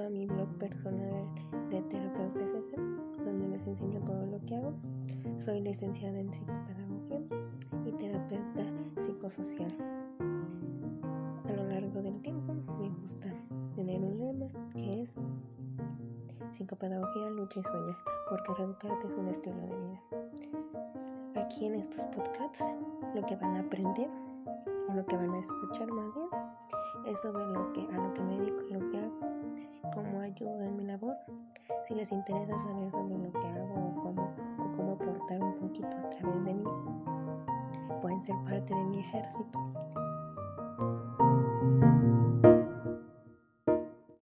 a mi blog personal de terapeuta CC, donde les enseño todo lo que hago. Soy licenciada en psicopedagogía y terapeuta psicosocial. A lo largo del tiempo me gusta tener un lema que es psicopedagogía, lucha y sueña, porque reeducarte es un estilo de vida. Aquí en estos podcasts lo que van a aprender o lo que van a escuchar más bien es sobre lo que a lo que me dedico, lo que hago, cómo ayudo en mi labor. Si les interesa saber sobre lo que hago o cómo, o cómo aportar un poquito a través de mí, pueden ser parte de mi ejército.